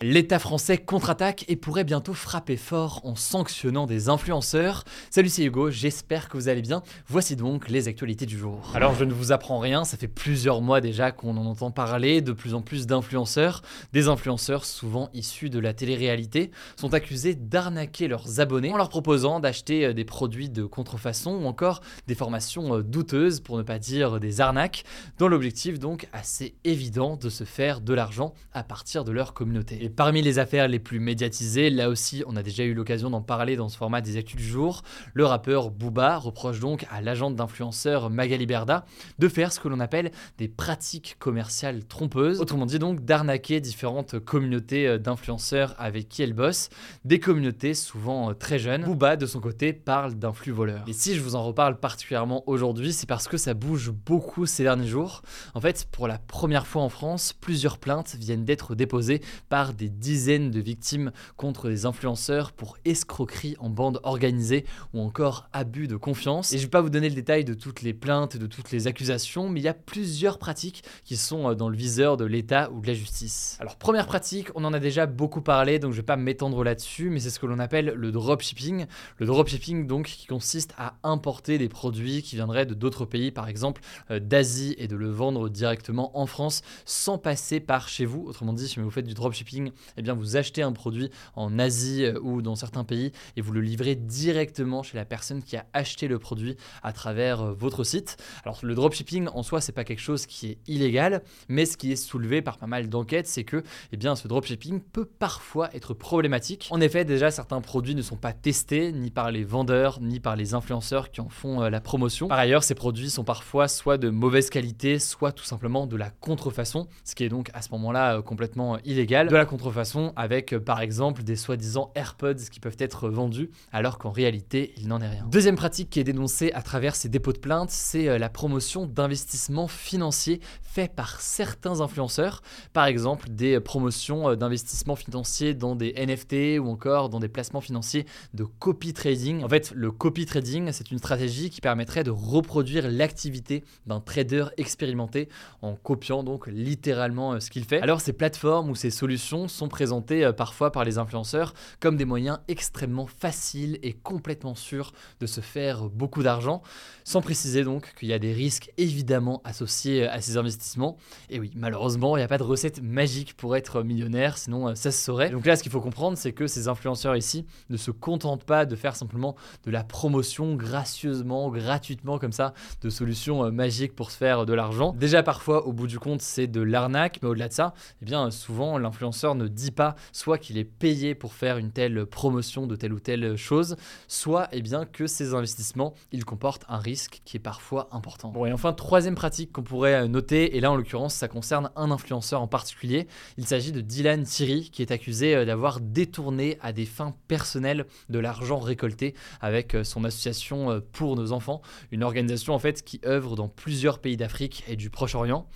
L'État français contre-attaque et pourrait bientôt frapper fort en sanctionnant des influenceurs. Salut, c'est Hugo, j'espère que vous allez bien. Voici donc les actualités du jour. Alors, je ne vous apprends rien, ça fait plusieurs mois déjà qu'on en entend parler, de plus en plus d'influenceurs. Des influenceurs, souvent issus de la télé-réalité, sont accusés d'arnaquer leurs abonnés en leur proposant d'acheter euh, des produits de contrefaçon ou encore des formations euh, douteuses, pour ne pas dire des arnaques, dans l'objectif donc assez évident de se faire de l'argent à partir de leur communauté. Et parmi les affaires les plus médiatisées, là aussi on a déjà eu l'occasion d'en parler dans ce format des actus du jour, le rappeur Booba reproche donc à l'agente d'influenceur Magali Berda de faire ce que l'on appelle des pratiques commerciales trompeuses, autrement dit donc d'arnaquer différentes communautés euh, d'influenceurs avec qui elle bosse, des communautés souvent euh, très jeunes. Booba de son côté parle d'un flux voleur. Et si je vous en reparle particulièrement aujourd'hui, c'est parce que ça bouge beaucoup ces derniers jours. En fait, pour la première fois en France, plusieurs plaintes viennent d'être déposées par des dizaines de victimes contre des influenceurs pour escroquerie en bande organisée ou encore abus de confiance. Et je ne vais pas vous donner le détail de toutes les plaintes, de toutes les accusations, mais il y a plusieurs pratiques qui sont euh, dans le viseur de l'État ou de la justice. Alors première pratique, on en a déjà beaucoup parlé, donc je ne vais pas m'étendre là-dessus, mais c'est ce que l'on appelle le dropshipping. Le dropshipping donc qui consiste à importer des produits qui viendraient de d'autres pays, par exemple euh, d'Asie, et de le vendre directement en France sans passer par chez vous. Autrement dit, si vous faites du dropshipping, eh bien vous achetez un produit en Asie euh, ou dans certains pays et vous le livrez directement chez la personne qui a acheté le produit à travers euh, votre site. Alors le dropshipping en soi c'est pas quelque chose qui est illégal, mais ce qui est soulevé par pas mal d'enquêtes, c'est que eh bien ce dropshipping peut parfois être problématique. En effet, déjà certains produits ne sont pas testés ni par les vendeurs ni par les influenceurs qui en font euh, la promotion. Par ailleurs, ces produits sont parfois soit de mauvaise qualité, soit tout simplement de la contrefaçon, ce qui est donc à ce moment-là complètement illégal. Avec euh, par exemple des soi-disant AirPods qui peuvent être vendus alors qu'en réalité il n'en est rien. Deuxième pratique qui est dénoncée à travers ces dépôts de plainte, c'est euh, la promotion d'investissements financiers faits par certains influenceurs, par exemple des euh, promotions d'investissements financiers dans des NFT ou encore dans des placements financiers de copy trading. En fait, le copy trading, c'est une stratégie qui permettrait de reproduire l'activité d'un trader expérimenté en copiant donc littéralement ce qu'il fait. Alors ces plateformes ou ces solutions sont présentés euh, parfois par les influenceurs comme des moyens extrêmement faciles et complètement sûrs de se faire beaucoup d'argent, sans préciser donc qu'il y a des risques évidemment associés euh, à ces investissements. Et oui, malheureusement, il n'y a pas de recette magique pour être millionnaire, sinon euh, ça se saurait. Donc là, ce qu'il faut comprendre, c'est que ces influenceurs ici ne se contentent pas de faire simplement de la promotion gracieusement, gratuitement comme ça, de solutions magiques pour se faire de l'argent. Déjà parfois, au bout du compte, c'est de l'arnaque, mais au-delà de ça, eh bien souvent l'influenceur ne dit pas soit qu'il est payé pour faire une telle promotion de telle ou telle chose, soit eh bien que ces investissements, ils comportent un risque qui est parfois important. Bon et enfin troisième pratique qu'on pourrait noter, et là en l'occurrence ça concerne un influenceur en particulier, il s'agit de Dylan Thierry qui est accusé euh, d'avoir détourné à des fins personnelles de l'argent récolté avec euh, son association euh, pour nos enfants, une organisation en fait qui œuvre dans plusieurs pays d'Afrique et du Proche-Orient.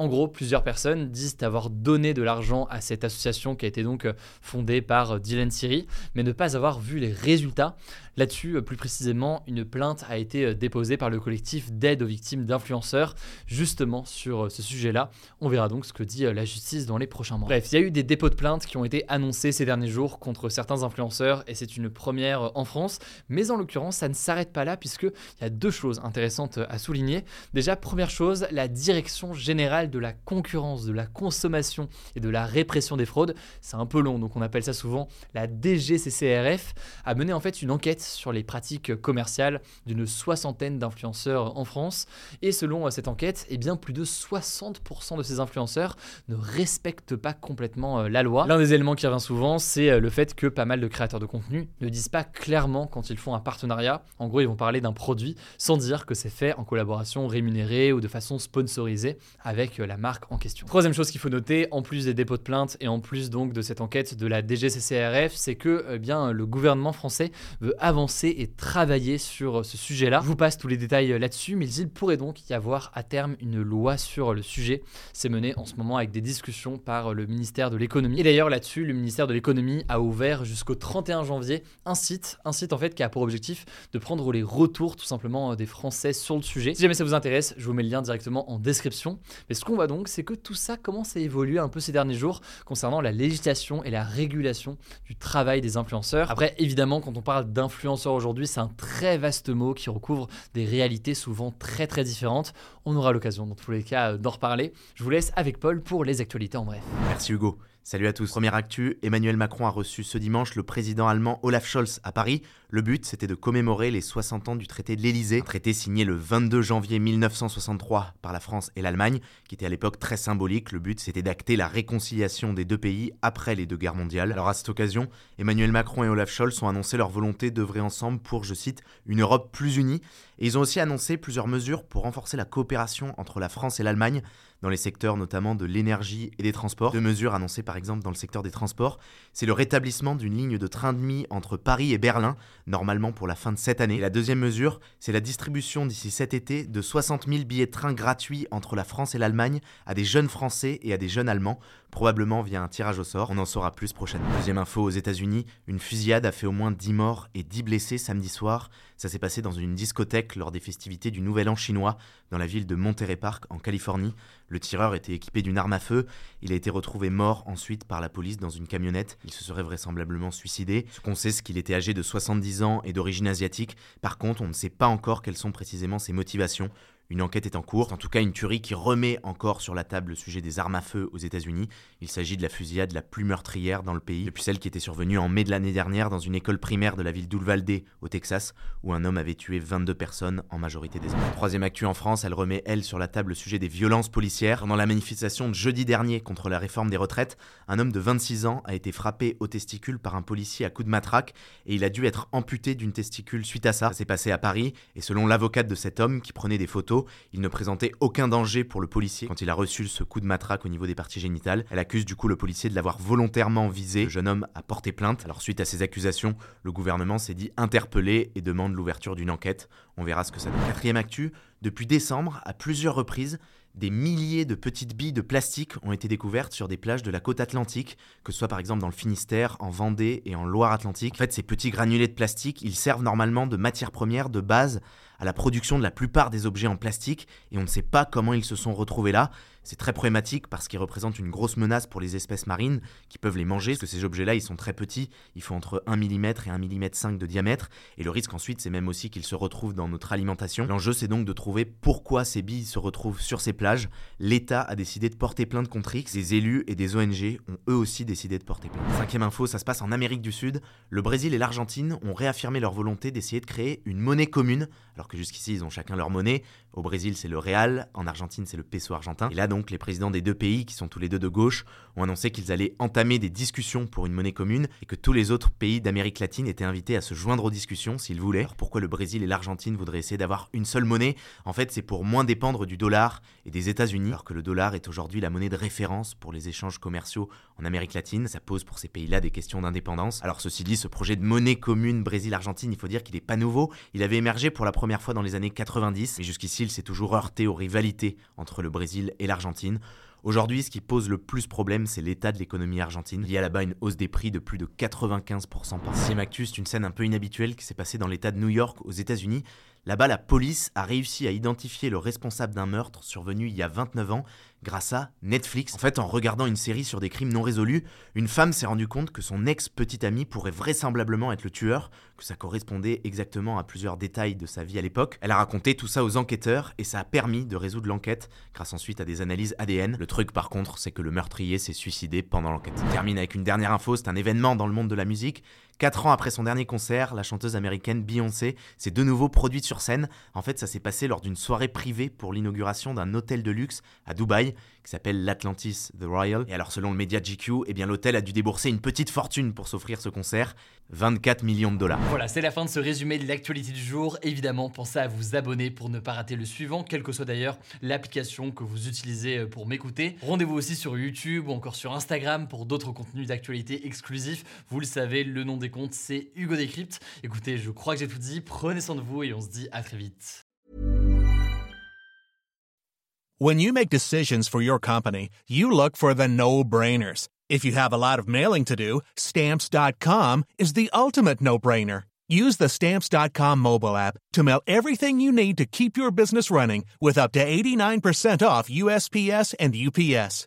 En gros, plusieurs personnes disent avoir donné de l'argent à cette association qui a été donc euh, fondée par euh, Dylan Siri, mais ne pas avoir vu les résultats. Là-dessus, euh, plus précisément, une plainte a été déposée par le collectif d'aide aux victimes d'influenceurs, justement sur ce sujet-là. On verra donc ce que dit la justice dans les prochains mois. Bref, il y a eu des dépôts de plaintes qui ont été annoncés ces derniers jours contre certains influenceurs, et c'est une première en France. Mais en l'occurrence, ça ne s'arrête pas là, puisqu'il y a deux choses intéressantes à souligner. Déjà, première chose, la direction générale de la concurrence, de la consommation et de la répression des fraudes. C'est un peu long, donc on appelle ça souvent la DGCCRF, a mené en fait une enquête sur les pratiques commerciales d'une soixantaine d'influenceurs en France. Et selon cette enquête, eh bien, plus de 60% de ces influenceurs ne respectent pas complètement la loi. L'un des éléments qui revient souvent, c'est le fait que pas mal de créateurs de contenu ne disent pas clairement quand ils font un partenariat. En gros, ils vont parler d'un produit sans dire que c'est fait en collaboration rémunérée ou de façon sponsorisée avec la marque en question. Troisième chose qu'il faut noter, en plus des dépôts de plainte et en plus donc de cette enquête de la DGCCRF, c'est que eh bien, le gouvernement français veut avancer et travailler sur ce sujet-là. Je vous passe tous les détails là-dessus, mais il pourrait donc y avoir à terme une loi sur le sujet. C'est mené en ce moment avec des discussions par le ministère de l'économie. Et d'ailleurs là-dessus, le ministère de l'économie a ouvert jusqu'au 31 janvier un site, un site en fait qui a pour objectif de prendre les retours tout simplement des Français sur le sujet. Si jamais ça vous intéresse, je vous mets le lien directement en description. Mais ce qu'on voit donc, c'est que tout ça commence à évoluer un peu ces derniers jours concernant la législation et la régulation du travail des influenceurs. Après, évidemment, quand on parle d'influenceurs aujourd'hui, c'est un très vaste mot qui recouvre des réalités souvent très très différentes. On aura l'occasion dans tous les cas d'en reparler. Je vous laisse avec Paul pour les actualités en bref. Merci Hugo. Salut à tous. Première actu, Emmanuel Macron a reçu ce dimanche le président allemand Olaf Scholz à Paris. Le but, c'était de commémorer les 60 ans du traité de l'Elysée, traité signé le 22 janvier 1963 par la France et l'Allemagne, qui était à l'époque très symbolique. Le but, c'était d'acter la réconciliation des deux pays après les deux guerres mondiales. Alors à cette occasion, Emmanuel Macron et Olaf Scholz ont annoncé leur volonté d'œuvrer ensemble pour, je cite, une Europe plus unie. Et ils ont aussi annoncé plusieurs mesures pour renforcer la coopération entre la France et l'Allemagne dans les secteurs notamment de l'énergie et des transports. Deux mesures annoncées par exemple dans le secteur des transports, c'est le rétablissement d'une ligne de train de nuit entre Paris et Berlin, normalement pour la fin de cette année. La deuxième mesure, c'est la distribution d'ici cet été de 60 000 billets de train gratuits entre la France et l'Allemagne à des jeunes Français et à des jeunes Allemands, probablement via un tirage au sort. On en saura plus prochainement. Deuxième info aux États-Unis, une fusillade a fait au moins 10 morts et 10 blessés samedi soir. Ça s'est passé dans une discothèque lors des festivités du Nouvel An chinois dans la ville de Monterey Park en Californie. Le tireur était équipé d'une arme à feu. Il a été retrouvé mort ensuite par la police dans une camionnette. Il se serait vraisemblablement suicidé. Ce qu'on sait, c'est qu'il était âgé de 70 ans et d'origine asiatique. Par contre, on ne sait pas encore quelles sont précisément ses motivations. Une enquête est en cours, en tout cas une tuerie qui remet encore sur la table le sujet des armes à feu aux États-Unis. Il s'agit de la fusillade la plus meurtrière dans le pays, depuis celle qui était survenue en mai de l'année dernière dans une école primaire de la ville d'Uvalde, au Texas, où un homme avait tué 22 personnes, en majorité des enfants. Troisième actu en France, elle remet, elle, sur la table le sujet des violences policières. Pendant la manifestation de jeudi dernier contre la réforme des retraites, un homme de 26 ans a été frappé au testicule par un policier à coups de matraque et il a dû être amputé d'une testicule suite à ça. Ça s'est passé à Paris et selon l'avocate de cet homme qui prenait des photos, il ne présentait aucun danger pour le policier quand il a reçu ce coup de matraque au niveau des parties génitales. Elle accuse du coup le policier de l'avoir volontairement visé. Le jeune homme a porté plainte. Alors suite à ces accusations, le gouvernement s'est dit interpellé et demande l'ouverture d'une enquête. On verra ce que ça donne. Quatrième actu, depuis décembre, à plusieurs reprises, des milliers de petites billes de plastique ont été découvertes sur des plages de la côte atlantique, que ce soit par exemple dans le Finistère, en Vendée et en Loire-Atlantique. En fait, ces petits granulés de plastique, ils servent normalement de matière première de base à la production de la plupart des objets en plastique et on ne sait pas comment ils se sont retrouvés là. C'est très problématique parce qu'ils représentent une grosse menace pour les espèces marines qui peuvent les manger, parce que ces objets-là, ils sont très petits, ils font entre 1 mm et 1 mm 5 de diamètre, et le risque ensuite, c'est même aussi qu'ils se retrouvent dans notre alimentation. L'enjeu, c'est donc de trouver pourquoi ces billes se retrouvent sur ces plages. L'État a décidé de porter plainte contre X, des élus et des ONG ont eux aussi décidé de porter plainte. Cinquième info, ça se passe en Amérique du Sud. Le Brésil et l'Argentine ont réaffirmé leur volonté d'essayer de créer une monnaie commune, alors que jusqu'ici, ils ont chacun leur monnaie. Au Brésil, c'est le Real, en Argentine, c'est le peso argentin. Et là, donc, les présidents des deux pays, qui sont tous les deux de gauche, ont annoncé qu'ils allaient entamer des discussions pour une monnaie commune et que tous les autres pays d'Amérique latine étaient invités à se joindre aux discussions s'ils voulaient. Alors pourquoi le Brésil et l'Argentine voudraient essayer d'avoir une seule monnaie? En fait, c'est pour moins dépendre du dollar et des États-Unis, alors que le dollar est aujourd'hui la monnaie de référence pour les échanges commerciaux en Amérique latine. Ça pose pour ces pays-là des questions d'indépendance. Alors ceci dit, ce projet de monnaie commune Brésil-Argentine, il faut dire qu'il n'est pas nouveau. Il avait émergé pour la première fois dans les années 90, mais jusqu'ici, il s'est toujours heurté aux rivalités entre le Brésil et l'Argentine. Aujourd'hui, ce qui pose le plus problème, c'est l'état de l'économie argentine. Il y a là-bas une hausse des prix de plus de 95% par actu, c'est une scène un peu inhabituelle qui s'est passée dans l'état de New York aux États-Unis. Là-bas, la police a réussi à identifier le responsable d'un meurtre survenu il y a 29 ans grâce à Netflix. En fait, en regardant une série sur des crimes non résolus, une femme s'est rendue compte que son ex-petite amie pourrait vraisemblablement être le tueur, que ça correspondait exactement à plusieurs détails de sa vie à l'époque. Elle a raconté tout ça aux enquêteurs et ça a permis de résoudre l'enquête grâce ensuite à des analyses ADN. Le truc par contre, c'est que le meurtrier s'est suicidé pendant l'enquête. On termine avec une dernière info, c'est un événement dans le monde de la musique. Quatre ans après son dernier concert, la chanteuse américaine Beyoncé s'est de nouveau produite sur scène. En fait, ça s'est passé lors d'une soirée privée pour l'inauguration d'un hôtel de luxe à Dubaï qui s'appelle l'Atlantis The Royal. Et alors, selon le média GQ, eh bien l'hôtel a dû débourser une petite fortune pour s'offrir ce concert, 24 millions de dollars. Voilà, c'est la fin de ce résumé de l'actualité du jour. Évidemment, pensez à vous abonner pour ne pas rater le suivant, quelle que soit d'ailleurs l'application que vous utilisez euh, pour m'écouter. Rendez-vous aussi sur YouTube ou encore sur Instagram pour d'autres contenus d'actualité exclusifs. Vous le savez, le nom des comptes, c'est Hugo Décrypte. Écoutez, je crois que j'ai tout dit. Prenez soin de vous et on se dit à très vite. When you make decisions for your company, you look for the no-brainers. If you have a lot of mailing to do, stamps.com is the ultimate no-brainer. Use the stamps.com mobile app to mail everything you need to keep your business running with up to 89% off USPS and UPS.